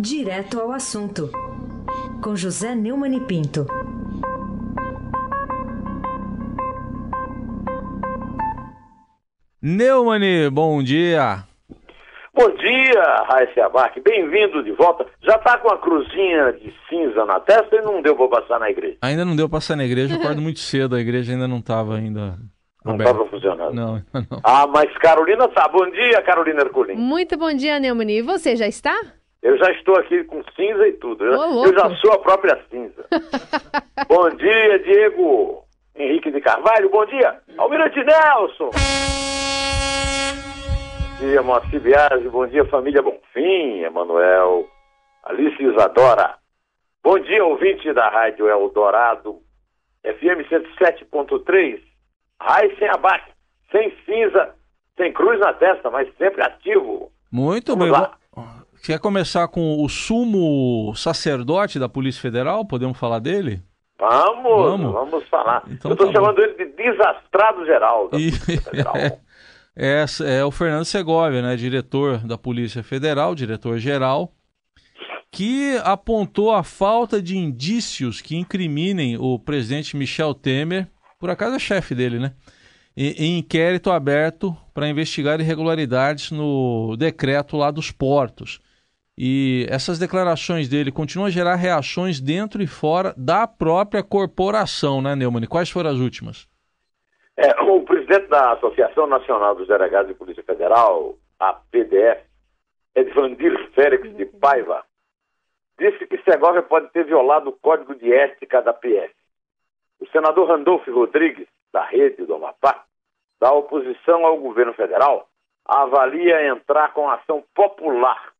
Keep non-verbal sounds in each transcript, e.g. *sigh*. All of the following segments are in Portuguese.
Direto ao assunto, com José Neumann e Pinto. Neumani, bom dia. Bom dia, Raíssa Abac. Bem-vindo de volta. Já tá com a cruzinha de cinza na testa e não deu pra passar na igreja? Ainda não deu pra passar na igreja, eu acordo muito cedo, a igreja ainda não tava ainda Não estava funcionando. Não, não. Ah, mas Carolina tá. Bom dia, Carolina Herculin. Muito bom dia, Neumani. E você já está? Eu já estou aqui com cinza e tudo. Eu, Ô, eu louco. já sou a própria cinza. *laughs* bom dia, Diego Henrique de Carvalho. Bom dia, Almirante Nelson. Bom dia, Moacir Biasi. Bom dia, família Bonfim, Emanuel, Alice Isadora. Bom dia, ouvinte da Rádio Eldorado, FM 107.3. Raiz sem abaque, sem cinza, sem cruz na testa, mas sempre ativo. Muito Vamos bem. lá. Quer começar com o sumo sacerdote da Polícia Federal? Podemos falar dele? Vamos, Vamos? vamos, falar. Então Eu estou tá chamando ele de desastrado geral. da E- Polícia Federal. *laughs* É, é o Fernando Segovia, né, diretor da Polícia Federal, diretor-geral, que apontou a falta de indícios que incriminem o presidente Michel Temer, por acaso é chefe dele, né, em inquérito aberto para investigar irregularidades no decreto lá dos portos. E essas declarações dele continuam a gerar reações dentro e fora da própria corporação, né, Neumann? Quais foram as últimas? É, o presidente da Associação Nacional dos Delegados de Polícia Federal, a PDF, Edvandir Félix de Paiva, disse que Segovia pode ter violado o código de ética da PF. O senador Randolfo Rodrigues, da Rede do Amapá, da oposição ao governo federal, avalia entrar com ação popular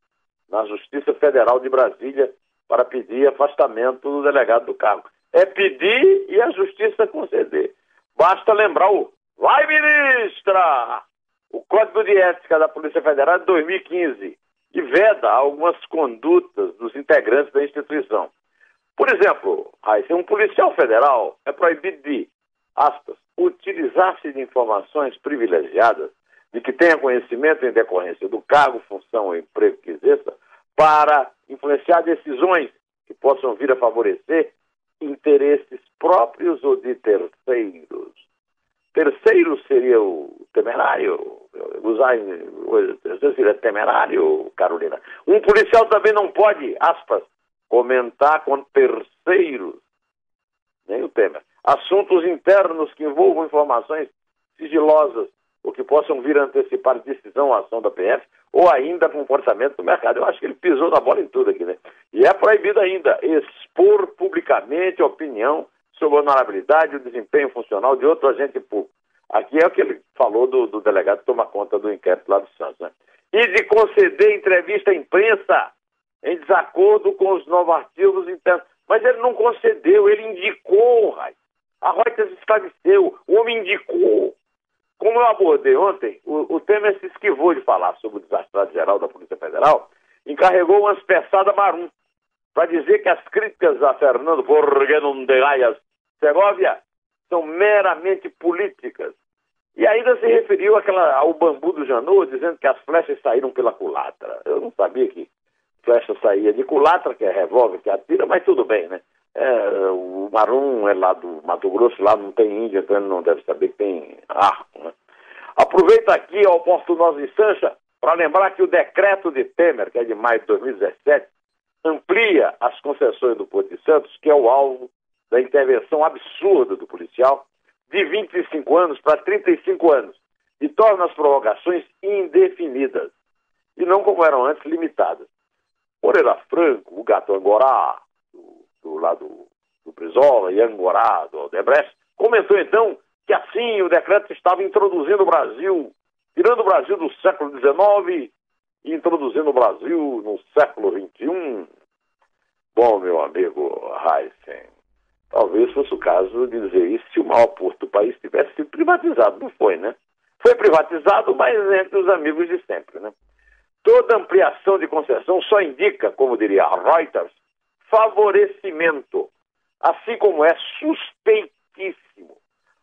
na Justiça Federal de Brasília para pedir afastamento do delegado do cargo. É pedir e a Justiça conceder. Basta lembrar o Vai, ministra! O Código de Ética da Polícia Federal de 2015 e veda algumas condutas dos integrantes da instituição. Por exemplo, um policial federal é proibido de, aspas, utilizar-se de informações privilegiadas de que tenha conhecimento em decorrência do cargo, função ou emprego que exerça para influenciar decisões que possam vir a favorecer interesses próprios ou de terceiros. Terceiro seria o temerário, usar terceiro seria temerário, Carolina. Um policial também não pode, aspas, comentar com terceiros, nem o Temer, assuntos internos que envolvam informações sigilosas ou que possam vir a antecipar decisão ou ação da PF ou ainda comportamento do mercado. Eu acho que ele pisou na bola em tudo aqui, né? E é proibido ainda expor publicamente opinião sobre a honorabilidade e o desempenho funcional de outro agente público. Aqui é o que ele falou do, do delegado que toma conta do inquérito lá do Santos, né? E de conceder entrevista à imprensa em desacordo com os normativos internos. Mas ele não concedeu, ele indicou, Rai. A Reuters esclareceu, o homem indicou. Como eu abordei ontem, o, o Temer se esquivou de falar sobre o desastrado geral da Polícia Federal, encarregou umas peçadas marum para dizer que as críticas a Fernando Borgenondeias Segovia são meramente políticas. E ainda se referiu àquela, ao bambu do Janot, dizendo que as flechas saíram pela culatra. Eu não sabia que flecha saía de culatra, que é revólver que atira, mas tudo bem, né? É, o Marum é lá do Mato Grosso, lá não tem índio, então ele não deve saber que tem arco, né? Aproveita aqui a oportunosa instância para lembrar que o decreto de Temer, que é de maio de 2017, amplia as concessões do Porto de Santos, que é o alvo da intervenção absurda do policial, de 25 anos para 35 anos, e torna as prorrogações indefinidas, e não como eram antes, limitadas. Moreira Franco, o gato Angorá, do, do lado do Brizola e Angorá, do Odebrecht, comentou então que assim o decreto estava introduzindo o Brasil, tirando o Brasil do século XIX e introduzindo o Brasil no século XXI. Bom, meu amigo Heisen, talvez fosse o caso de dizer isso se o maior porto do país tivesse sido privatizado. Não foi, né? Foi privatizado, mas entre os amigos de sempre, né? Toda ampliação de concessão só indica, como diria a Reuters, favorecimento, assim como é suspeitíssimo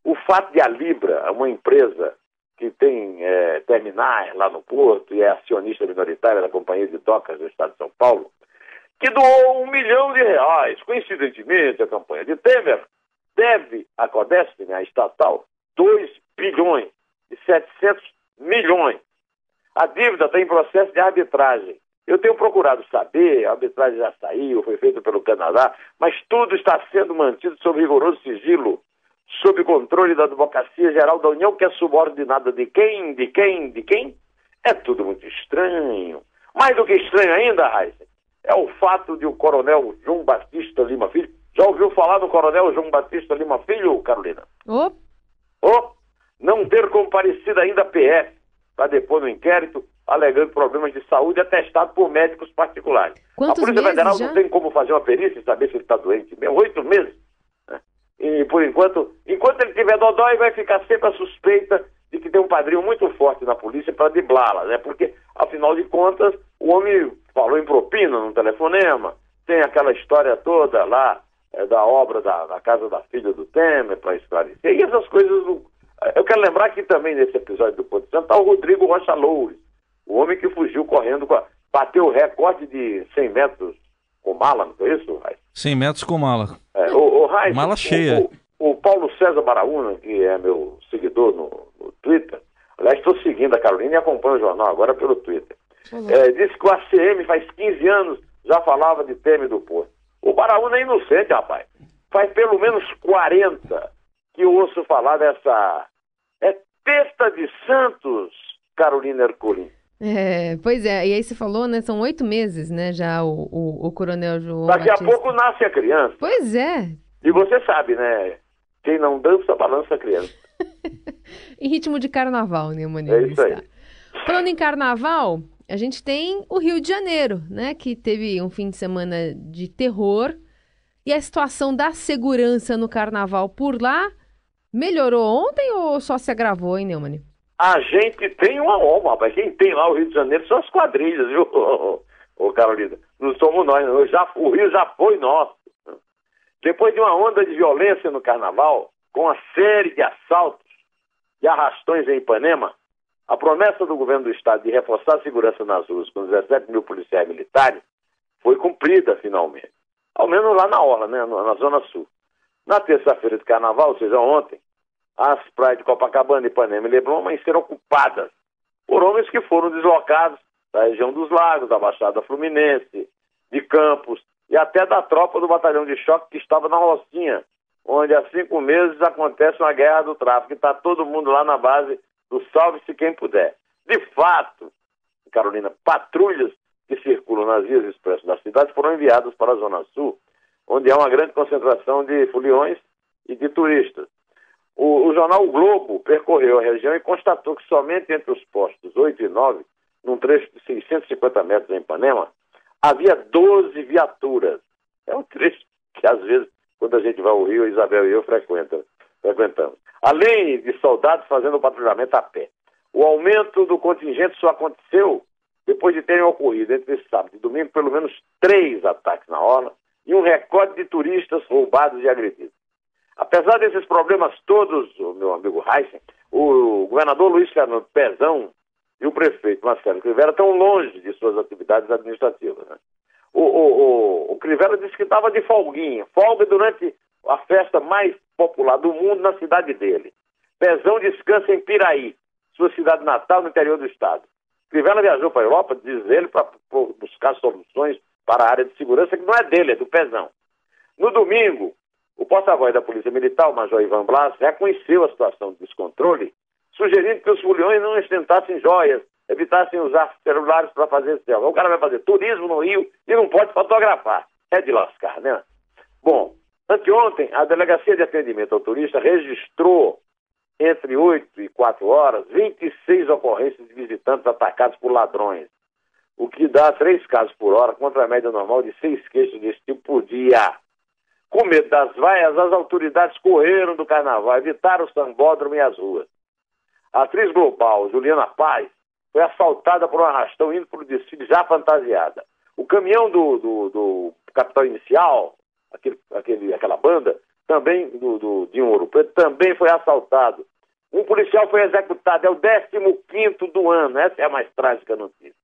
o fato de a Libra, uma empresa que tem é, terminais lá no Porto e é acionista minoritária da Companhia de Docas do Estado de São Paulo, que doou um milhão de reais. Coincidentemente, a campanha de Temer deve à Codesp, né, a estatal, 2 bilhões e 700 milhões. A dívida está em processo de arbitragem. Eu tenho procurado saber, a arbitragem já saiu, foi feita pelo Canadá, mas tudo está sendo mantido sob rigoroso sigilo, sob controle da Advocacia Geral da União, que é subordinada de quem, de quem, de quem? É tudo muito estranho. Mais do que estranho ainda, Raíssa, é o fato de o coronel João Batista Lima Filho. Já ouviu falar do coronel João Batista Lima Filho, Carolina? Oh. Oh, não ter comparecido ainda a PF para depor no inquérito alegando problemas de saúde atestado por médicos particulares. Quantos a Polícia Federal já? não tem como fazer uma perícia e saber se ele está doente mesmo. Oito meses. Né? E por enquanto, enquanto ele tiver dodói, vai ficar sempre a suspeita de que tem um padrinho muito forte na polícia para driblá-la, né? Porque, afinal de contas, o homem falou em propina no telefonema, tem aquela história toda lá é, da obra da, da casa da filha do Temer para esclarecer. E essas coisas. Eu quero lembrar que também nesse episódio do Ponto Santo está o Rodrigo Rocha Loures, o homem que fugiu correndo, com a, bateu o recorde de 100 metros com mala, não foi isso, Raiz? 100 metros com mala. É, o, o Raiz, Mala o- cheia. O, o Paulo César Baraúna, que é meu seguidor no, no Twitter, aliás, estou seguindo a Carolina e acompanho o jornal agora pelo Twitter. É, disse que o ACM faz 15 anos já falava de Temer do Porto. O Baraúna é inocente, rapaz. Faz pelo menos 40 que eu ouço falar dessa. É testa de Santos, Carolina Ercolim. É, pois é, e aí você falou, né? São oito meses, né? Já o, o, o coronel João. Daqui a Batista. pouco nasce a criança. Pois é. E você sabe, né? Quem não dança, balança a criança. *laughs* Em ritmo de carnaval, né, Mani? É isso aí. Falando em carnaval, a gente tem o Rio de Janeiro, né? Que teve um fim de semana de terror. E a situação da segurança no carnaval por lá melhorou ontem ou só se agravou, hein, Neumann? A gente tem uma alma, rapaz. Quem tem lá o Rio de Janeiro são as quadrilhas, viu, *laughs* ô, Carolina? Não somos nós. Já, o Rio já foi nosso. Depois de uma onda de violência no carnaval, com uma série de assaltos e arrastões em Ipanema, a promessa do governo do estado de reforçar a segurança nas ruas com 17 mil policiais militares foi cumprida finalmente. Ao menos lá na Orla, né, na Zona Sul. Na terça-feira de carnaval, ou seja, ontem, as praias de Copacabana, Ipanema e Leblon amanheceram ocupadas por homens que foram deslocados da região dos lagos, da Baixada Fluminense, de Campos e até da tropa do batalhão de choque que estava na Rocinha, onde há cinco meses acontece uma guerra do tráfico. E está todo mundo lá na base do salve-se quem puder. De fato, Carolina, patrulhas que circulam nas vias expressas da cidade foram enviadas para a Zona Sul, onde há uma grande concentração de foliões e de turistas. O, o jornal o Globo percorreu a região e constatou que somente entre os postos 8 e 9, num trecho de 650 metros em Ipanema, havia 12 viaturas. É um trecho que, às vezes, quando a gente vai ao Rio, a Isabel e eu frequenta, frequentamos. Além de soldados fazendo patrulhamento a pé. O aumento do contingente só aconteceu depois de terem ocorrido entre sábado e domingo pelo menos três ataques na orla e um recorde de turistas roubados e agredidos. Apesar desses problemas todos, meu amigo Heisen, o governador Luiz Fernando Pezão e o prefeito Marcelo Crivella estão longe de suas atividades administrativas. Né? O, o, o, o Crivella disse que estava de folguinha, folga durante a festa mais popular do mundo na cidade dele. Pezão descansa em Piraí, sua cidade natal no interior do estado. Crivella viajou para a Europa, diz ele, para buscar soluções para a área de segurança que não é dele, é do Pezão. No domingo, o porta-voz da Polícia Militar, o Major Ivan Blas, reconheceu a situação de descontrole, sugerindo que os foliões não ostentassem joias, evitassem usar celulares para fazer esse O cara vai fazer turismo no Rio e não pode fotografar. É de lascar, né? Bom, anteontem, a Delegacia de Atendimento ao Turista registrou, entre 8 e 4 horas, 26 ocorrências de visitantes atacados por ladrões, o que dá 3 casos por hora, contra a média normal de 6 queixos desse tipo por dia. Com medo das vaias, as autoridades correram do carnaval, evitaram o sambódromo e as ruas. A atriz global, Juliana Paz, foi assaltada por um arrastão indo para o desfile já fantasiada. O caminhão do, do, do capital inicial, aquele, aquele, aquela banda, também do, do, de um Ouro Preto, também foi assaltado. Um policial foi executado, é o 15 do ano, essa é a mais trágica notícia.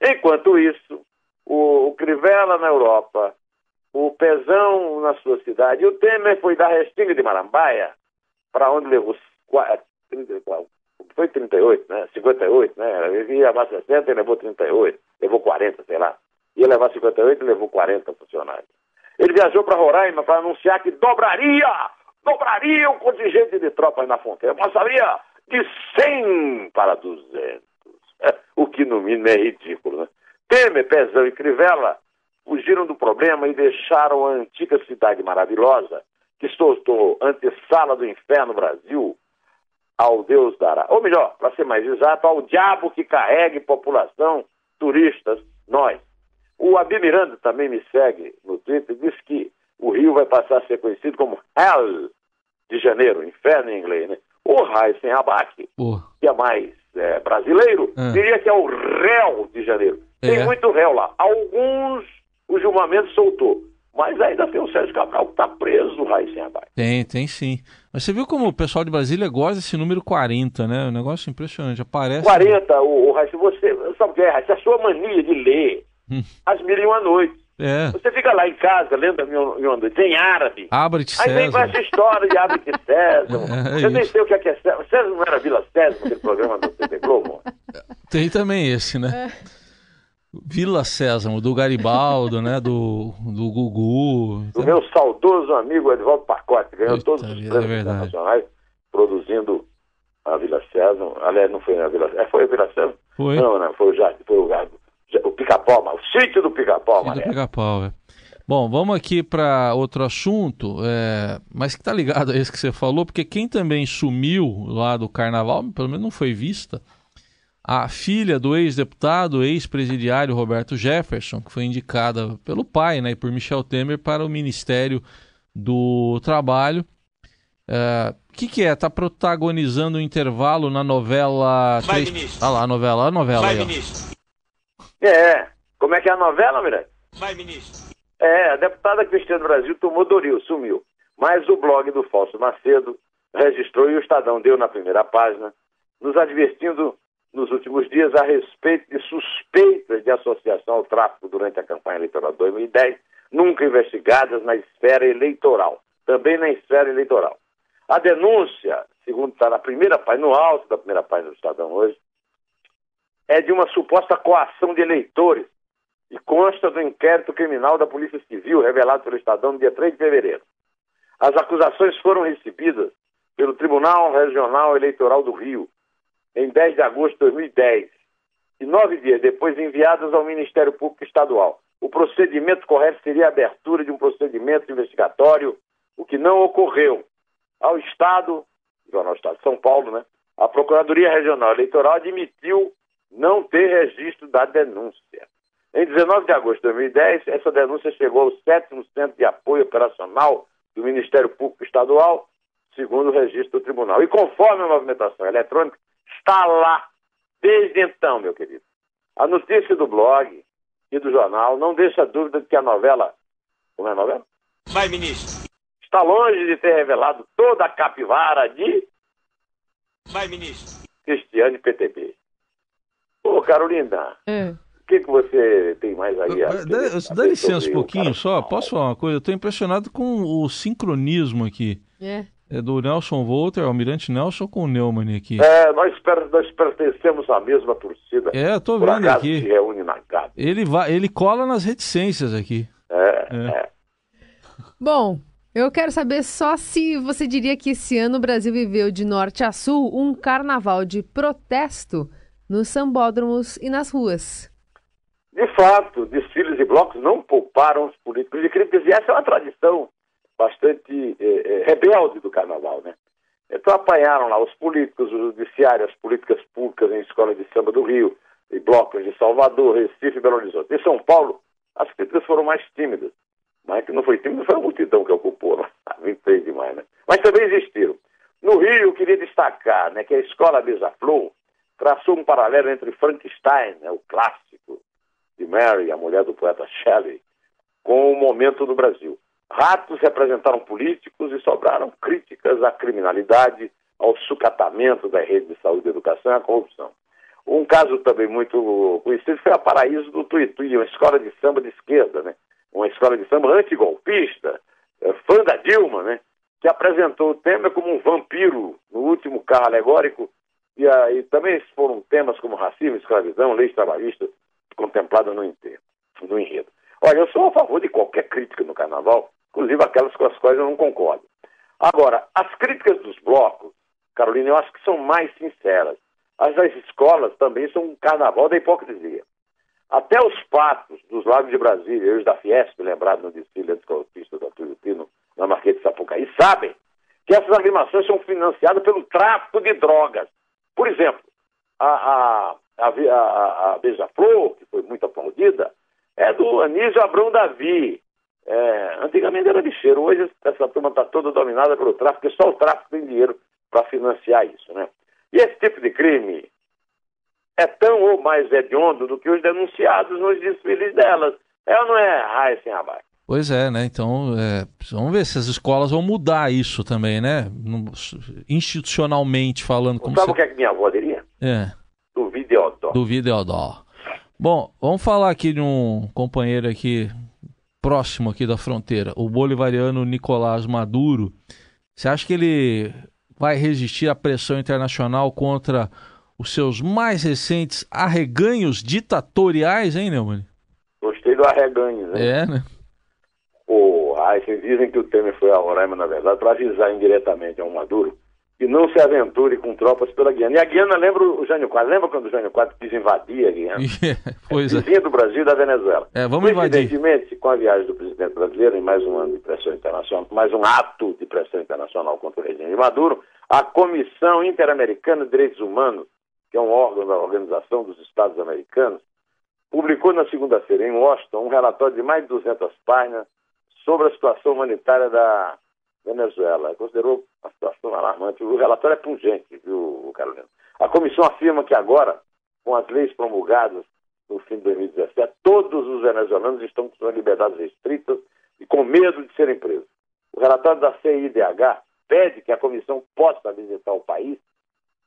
Enquanto isso, o, o Crivella na Europa, o Pezão na sua cidade. E o Temer foi da Restinga de Marambaia, para onde levou 34, foi 38, né? 58, né? Ele ia levar 60 e levou 38, levou 40, sei lá. Ia levar 58 e levou 40 funcionários. Ele viajou para Roraima para anunciar que dobraria, dobraria o contingente de tropas na fronteira. Passaria de 100 para 200. *laughs* O que no mínimo é ridículo, né? Temer, Pezão e Crivella fugiram do problema e deixaram a antiga cidade maravilhosa, que soltou antessala do inferno Brasil, ao Deus dará. Ou melhor, para ser mais exato, ao diabo que carregue população, turistas, nós. O Abi Miranda também me segue no Twitter e diz que o Rio vai passar a ser conhecido como Hell de Janeiro, inferno em inglês, né? O Raíssen Abac, que é mais é, brasileiro, é. diria que é o réu de Janeiro. Tem é. muito réu lá. Alguns o Gilmar Mendes soltou. Mas ainda tem o Sérgio Cabral que está preso, Raíssen Abac. Tem, tem sim. Mas você viu como o pessoal de Brasília gosta desse número 40, né? Um negócio impressionante. Aparece. 40, o, o Raíssen, você. Sabe o que é, Raíssen? A sua mania de ler hum. as mil e uma noites. É. Você fica lá em casa lendo a minha noite em árabe. Abre Aí vem com essa história de Abre de César. *laughs* É, é eu nem sei o que é, que é César. César não era Vila César, aquele programa do TV Globo? Tem também esse, né? É. Vila Sésamo, do Garibaldo, né? Do, do Gugu. Do meu saudoso amigo Edvaldo Pacote, ganhou Eita, todos os prêmios é internacionais produzindo a Vila Sésamo. Aliás, não foi a Vila Sésamo. É, foi a Vila Sésamo? Foi. Não, não, foi o Jardim, foi o, o Pica-Pau, o sítio do Pica-Pau, Sítio do Pica-Pau, é. Bom, vamos aqui para outro assunto, é, mas que está ligado a esse que você falou, porque quem também sumiu lá do carnaval, pelo menos não foi vista, a filha do ex-deputado, ex-presidiário Roberto Jefferson, que foi indicada pelo pai né, e por Michel Temer para o Ministério do Trabalho. O é, que, que é? Está protagonizando um intervalo na novela. Vai, ministro. Ah lá, a novela, a novela Vai, aí, ministro. É, como é que é a novela, Miranda? Vai, ministro. É, a deputada Cristiano Brasil tomou Doril, sumiu. Mas o blog do Falso Macedo registrou e o Estadão deu na primeira página, nos advertindo nos últimos dias a respeito de suspeitas de associação ao tráfico durante a campanha eleitoral de 2010, nunca investigadas na esfera eleitoral, também na esfera eleitoral. A denúncia, segundo está na primeira página, no alto da primeira página do Estadão hoje, é de uma suposta coação de eleitores e consta do inquérito criminal da Polícia Civil revelado pelo Estadão no dia 3 de fevereiro. As acusações foram recebidas pelo Tribunal Regional Eleitoral do Rio, em 10 de agosto de 2010 e nove dias depois enviadas ao Ministério Público Estadual. O procedimento correto seria a abertura de um procedimento investigatório, o que não ocorreu. Ao Estado, Jornal Estado de São Paulo, né, a Procuradoria Regional Eleitoral admitiu não ter registro da denúncia. Em 19 de agosto de 2010, essa denúncia chegou ao sétimo Centro de Apoio Operacional do Ministério Público Estadual, segundo o registro do tribunal. E conforme a movimentação eletrônica, está lá desde então, meu querido. A notícia do blog e do jornal não deixa dúvida de que a novela. Como é a novela? Vai, ministro. Está longe de ter revelado toda a capivara de. Vai, ministro. Cristiane PTB. Ô, Carolina. É. O que, que você tem mais aí? Dá, dá licença um pouquinho só. Posso falar uma coisa? Eu estou impressionado com o sincronismo aqui. É do Nelson Volter, Almirante Nelson com o Neumann aqui. É, nós, nós pertencemos à mesma torcida. É, tô vendo aqui. Se reúne na Ele, vai, ele cola nas reticências aqui. É, é. é. Bom, eu quero saber só se você diria que esse ano o Brasil viveu de norte a sul um carnaval de protesto nos sambódromos e nas ruas. De fato, desfiles e blocos não pouparam os políticos de críticas, e essa é uma tradição bastante é, é, rebelde do carnaval, né? Então apanharam lá os políticos, o judiciário, as políticas públicas em escolas de samba do Rio, e blocos de Salvador, Recife e Belo Horizonte. Em São Paulo, as críticas foram mais tímidas. Mas que não foi tímida foi a multidão que ocupou, né? 23 de maio, né? Mas também existiram. No Rio, eu queria destacar né, que a escola Beija-Flor traçou um paralelo entre Frankenstein, né, o clássico de Mary, a mulher do poeta Shelley, com o momento do Brasil. Ratos representaram políticos e sobraram críticas à criminalidade, ao sucatamento da rede de saúde e educação e à corrupção. Um caso também muito conhecido foi a Paraíso do Tuiuti, uma escola de samba de esquerda, né? Uma escola de samba antigolpista, é, fã da Dilma, né? Que apresentou o Temer como um vampiro no último carro alegórico e aí também foram temas como racismo, escravidão, leis trabalhistas contempladas no, no enredo. Olha, eu sou a favor de qualquer crítica no carnaval, inclusive aquelas com as quais eu não concordo. Agora, as críticas dos blocos, Carolina, eu acho que são mais sinceras. As das escolas também são um carnaval da hipocrisia. Até os patos dos Lagos de Brasília, e os da Fiesp, lembrado no desfile anticolpista da Tuiutino, na Marquês de Sapucaí, sabem que essas animações são financiadas pelo tráfico de drogas. Por exemplo, a, a, a, a, a Beija-Flor, que foi muito aplaudida, é do Anísio Abrão Davi. É, antigamente era lixeiro, hoje essa turma está toda dominada pelo tráfico, porque só o tráfico tem dinheiro para financiar isso, né? E esse tipo de crime é tão ou mais hediondo do que os denunciados nos desfiles delas. É ou não é, Raíssa sem abaixo? Pois é, né? Então, é, vamos ver se as escolas vão mudar isso também, né? Institucionalmente falando. Como Sabe o que, é que minha avó diria? É. Do Videodó. Do Videodó. Bom, vamos falar aqui de um companheiro aqui próximo aqui da fronteira, o bolivariano Nicolás Maduro. Você acha que ele vai resistir à pressão internacional contra os seus mais recentes arreganhos ditatoriais, hein, Neumann? Gostei do arreganho, né? É, né? Pô, aí vocês dizem que o Temer foi a Roraima, na verdade, para avisar indiretamente ao Maduro que não se aventure com tropas pela Guiana. E a Guiana lembra o Jânio Quadro. Lembra quando o Jânio Quadro quis invadir a Guiana? *laughs* pois é. Vizinha do Brasil e da Venezuela. É, vamos invadir. Evidentemente, com a viagem do presidente brasileiro, em mais um ano de pressão internacional, mais um ato de pressão internacional contra o regime de Maduro, a Comissão Interamericana de Direitos Humanos, que é um órgão da Organização dos Estados Americanos, publicou na segunda-feira em Washington um relatório de mais de 200 páginas sobre a situação humanitária da Venezuela. Considerou a situação alarmante. O relatório é pungente, viu, Carolina? A comissão afirma que agora, com as leis promulgadas no fim de 2017, todos os venezuelanos estão com suas liberdades restritas e com medo de serem presos. O relatório da CIDH pede que a comissão possa visitar o país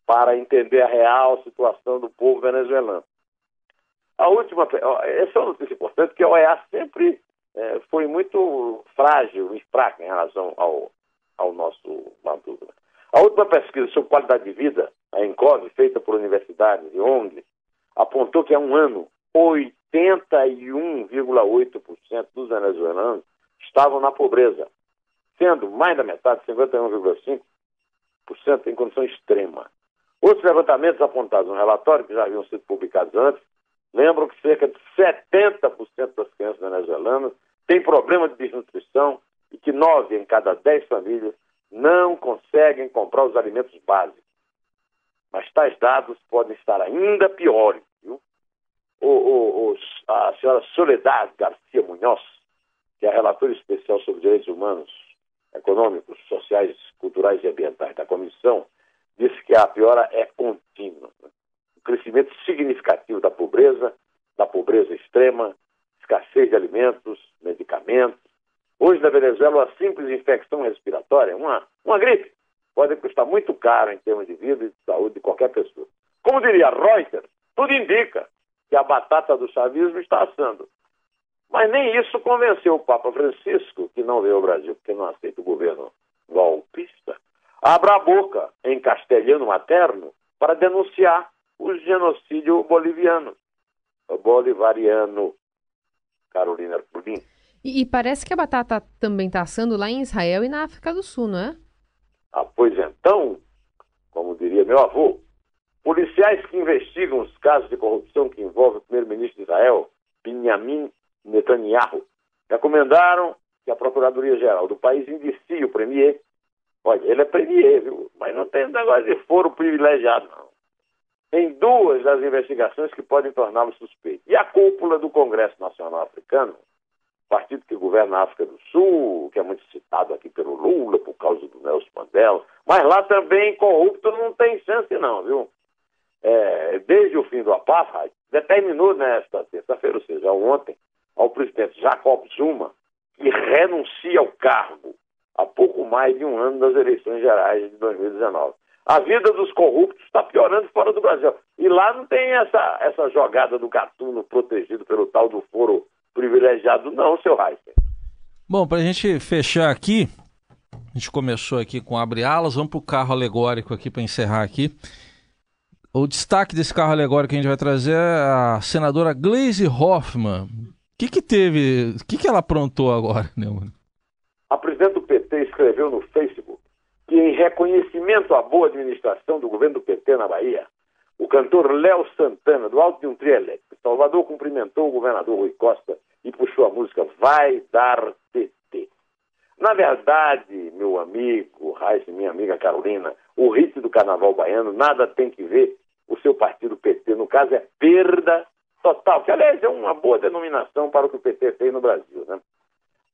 para entender a real situação do povo venezuelano. A última, essa é uma notícia importante, que a OEA sempre é, foi muito frágil e fraca em relação ao, ao nosso Maduro. A última pesquisa sobre qualidade de vida, a ENCOV, feita por universidades e ONGs, apontou que há um ano 81,8% dos venezuelanos estavam na pobreza, sendo mais da metade, 51,5%, em condição extrema. Outros levantamentos apontados no relatório, que já haviam sido publicados antes, lembram que cerca de 70% das crianças venezuelanas têm problema de desnutrição e que 9 em cada 10 famílias não conseguem comprar os alimentos básicos. Mas tais dados podem estar ainda piores. Viu? O, o, o, a senhora Soledad Garcia Munhoz, que é relatora especial sobre direitos humanos, econômicos, sociais, culturais e ambientais da comissão, disse que a piora é contínua. O crescimento significativo da pobreza, da pobreza extrema, escassez de alimentos, medicamentos. Hoje, na Venezuela, uma simples infecção respiratória, uma, uma gripe, pode custar muito caro em termos de vida e de saúde de qualquer pessoa. Como diria Reuters, tudo indica que a batata do chavismo está assando. Mas nem isso convenceu o Papa Francisco, que não veio ao Brasil porque não aceita o governo golpista, abra a boca em castelhano materno para denunciar o genocídio boliviano, bolivariano. Carolina Pudim. E, e, parece que a batata também está assando lá em Israel e na África do Sul, não é? Ah, pois então, como diria meu avô, policiais que investigam os casos de corrupção que envolvem o primeiro-ministro de Israel, Benjamin Netanyahu, recomendaram que a Procuradoria-Geral do país indicie o premier Olha, ele é premier, viu? Mas não tem negócio de foro privilegiado, não. Tem duas das investigações que podem torná-lo suspeito. E a cúpula do Congresso Nacional Africano, partido que governa a África do Sul, que é muito citado aqui pelo Lula por causa do Nelson Mandela, mas lá também corrupto não tem chance não, viu? É, desde o fim do apartheid, determinou nesta terça-feira, ou seja, ontem, ao presidente Jacob Zuma, que renuncia ao cargo há pouco mais de um ano das eleições gerais de 2019. A vida dos corruptos está piorando fora do Brasil. E lá não tem essa, essa jogada do gatuno protegido pelo tal do foro privilegiado, não, seu Heisen. Bom, para a gente fechar aqui, a gente começou aqui com abre alas, vamos para o carro alegórico aqui para encerrar aqui. O destaque desse carro alegórico que a gente vai trazer é a senadora Glaze Hoffman. O que que teve, o que que ela aprontou agora, *laughs* né, mano? A presidente do PT escreveu no Facebook que, em reconhecimento à boa administração do governo do PT na Bahia, o cantor Léo Santana, do alto de um trio elétrico, Salvador, cumprimentou o governador Rui Costa e puxou a música Vai Dar PT. Na verdade, meu amigo Raíssa, minha amiga Carolina, o ritmo do carnaval baiano nada tem que ver o seu partido PT. No caso, é perda total, que aliás é uma boa denominação para o que o PT fez no Brasil. Né?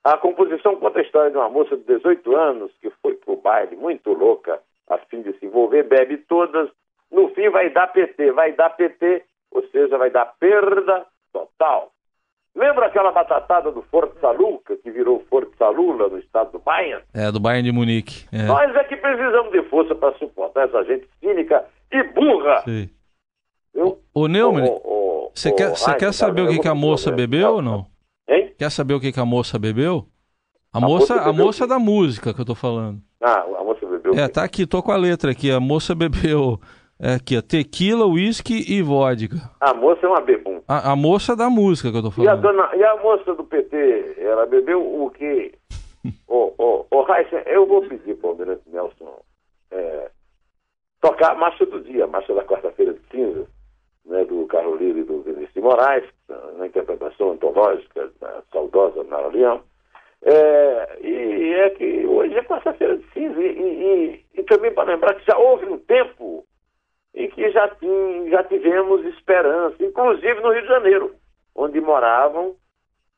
A composição conta a história de uma moça de 18 anos que foi pro baile muito louca, a fim de se envolver, bebe todas, no fim vai dar PT, vai dar PT, ou seja, vai dar perda total. Lembra aquela batatada do Forza Luca, que virou Forza Lula no estado do Bayern? É, do Bayern de Munique. É. Nós é que precisamos de força para suportar essa gente cínica e burra. Viu? Ô, Neumann, você quer, quer saber o que, que a moça bebeu ou não? Hein? Quer saber o que, que a moça bebeu? A, A moça, a moça da música que eu tô falando. Ah, a moça bebeu. É, tá aqui, tô com a letra aqui. A moça *laughs* bebeu é, aqui, ó, tequila, uísque e vodka. A moça é uma bebum. A, a moça da música que eu tô E a, falando. dona, e a moça do PT, ela bebeu o quê? *laughs* Ô, ô, ô, eu vou pedir para o Almirante Nelson é, tocar a marcha do dia, a marcha da quarta-feira de cinza, né, do Carlos Lira e do Vinícius de Moraes, na interpretação antológica da saudosa Nara Leão. É, e é que hoje é quarta-feira de cinza, e, e- e- e também para lembrar que já houve um tempo em que já, já tivemos esperança, inclusive no Rio de Janeiro, onde moravam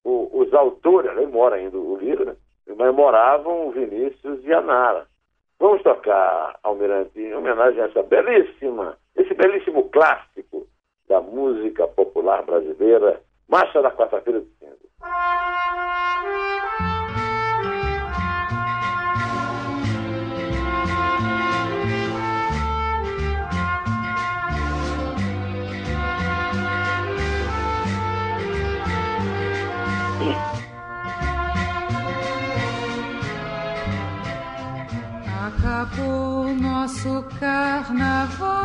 o- os autores, ele mora ainda o Lira, né? mas moravam o Vinícius e a Nara. Vamos tocar, Almirante, em homenagem a essa belíssima, esse belíssimo clássico da música popular brasileira, Marcha da Quarta-feira de Cinza. Acabou nosso carnaval.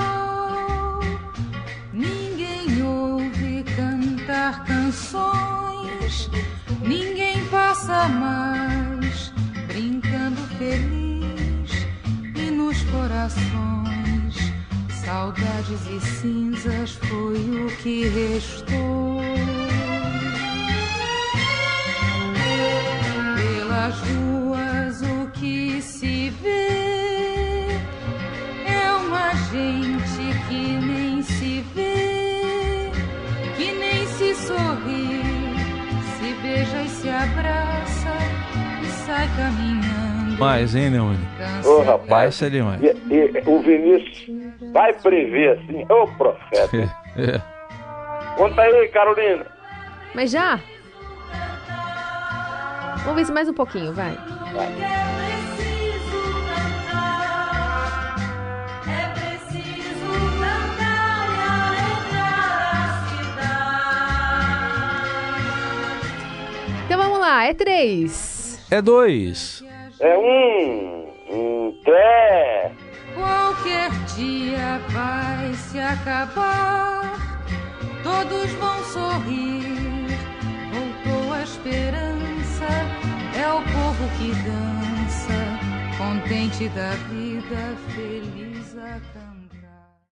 Ninguém ouve cantar canções. Ninguém passa mais brincando feliz. E nos corações, saudades e cinzas foi o que restou. Caminhando. Mais, hein, Neumann? Ô, rapaz, Essa é demais. e, e o Vinícius vai prever assim, ô profeta. É, *laughs* é. Conta aí, Carolina. Mas já? Vamos ver se mais um pouquinho, vai. É preciso cantar, é preciso cantar e alegrar a cidade. Então vamos lá, é três. É dois. É um, um tré. Qualquer dia vai se acabar, todos vão sorrir. Voltou a esperança, é o povo que dança, contente da vida, feliz a cantar.